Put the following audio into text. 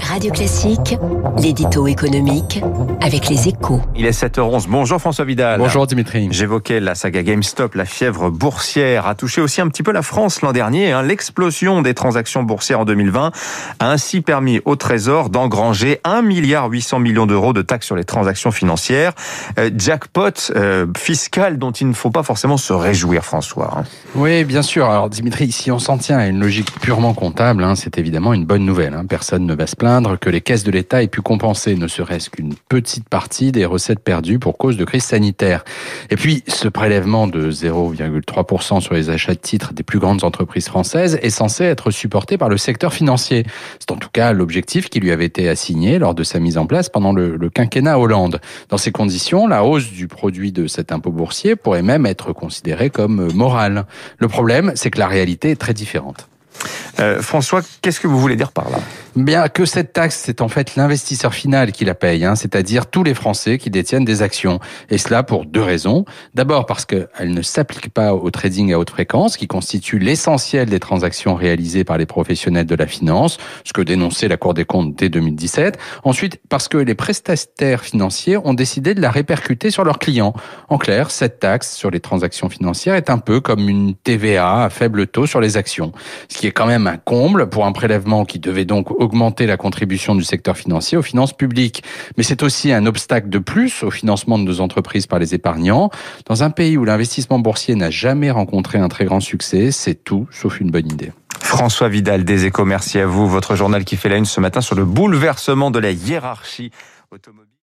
Radio Classique, l'édito économique avec les échos. Il est 7h11. Bonjour François Vidal. Bonjour Dimitri. J'évoquais la saga GameStop, la fièvre boursière a touché aussi un petit peu la France l'an dernier. Hein. L'explosion des transactions boursières en 2020 a ainsi permis au Trésor d'engranger 1 milliard 800 millions d'euros de taxes sur les transactions financières. Euh, jackpot euh, fiscal dont il ne faut pas forcément se réjouir, François. Hein. Oui, bien sûr. Alors Dimitri, si on s'en tient à une logique purement comptable, hein, c'est évidemment une bonne nouvelle. Personne ne va se plaindre que les caisses de l'État aient pu compenser ne serait-ce qu'une petite partie des recettes perdues pour cause de crise sanitaire. Et puis, ce prélèvement de 0,3% sur les achats de titres des plus grandes entreprises françaises est censé être supporté par le secteur financier. C'est en tout cas l'objectif qui lui avait été assigné lors de sa mise en place pendant le quinquennat Hollande. Dans ces conditions, la hausse du produit de cet impôt boursier pourrait même être considérée comme morale. Le problème, c'est que la réalité est très différente. Euh, François, qu'est-ce que vous voulez dire par là? Bien que cette taxe, c'est en fait l'investisseur final qui la paye, hein, c'est-à-dire tous les Français qui détiennent des actions. Et cela pour deux raisons. D'abord parce qu'elle ne s'applique pas au trading à haute fréquence, qui constitue l'essentiel des transactions réalisées par les professionnels de la finance, ce que dénonçait la Cour des comptes dès 2017. Ensuite, parce que les prestataires financiers ont décidé de la répercuter sur leurs clients. En clair, cette taxe sur les transactions financières est un peu comme une TVA à faible taux sur les actions, ce qui est quand un comble pour un prélèvement qui devait donc augmenter la contribution du secteur financier aux finances publiques. Mais c'est aussi un obstacle de plus au financement de nos entreprises par les épargnants. Dans un pays où l'investissement boursier n'a jamais rencontré un très grand succès, c'est tout sauf une bonne idée. François Vidal des Échos, merci à vous. Votre journal qui fait la une ce matin sur le bouleversement de la hiérarchie automobile.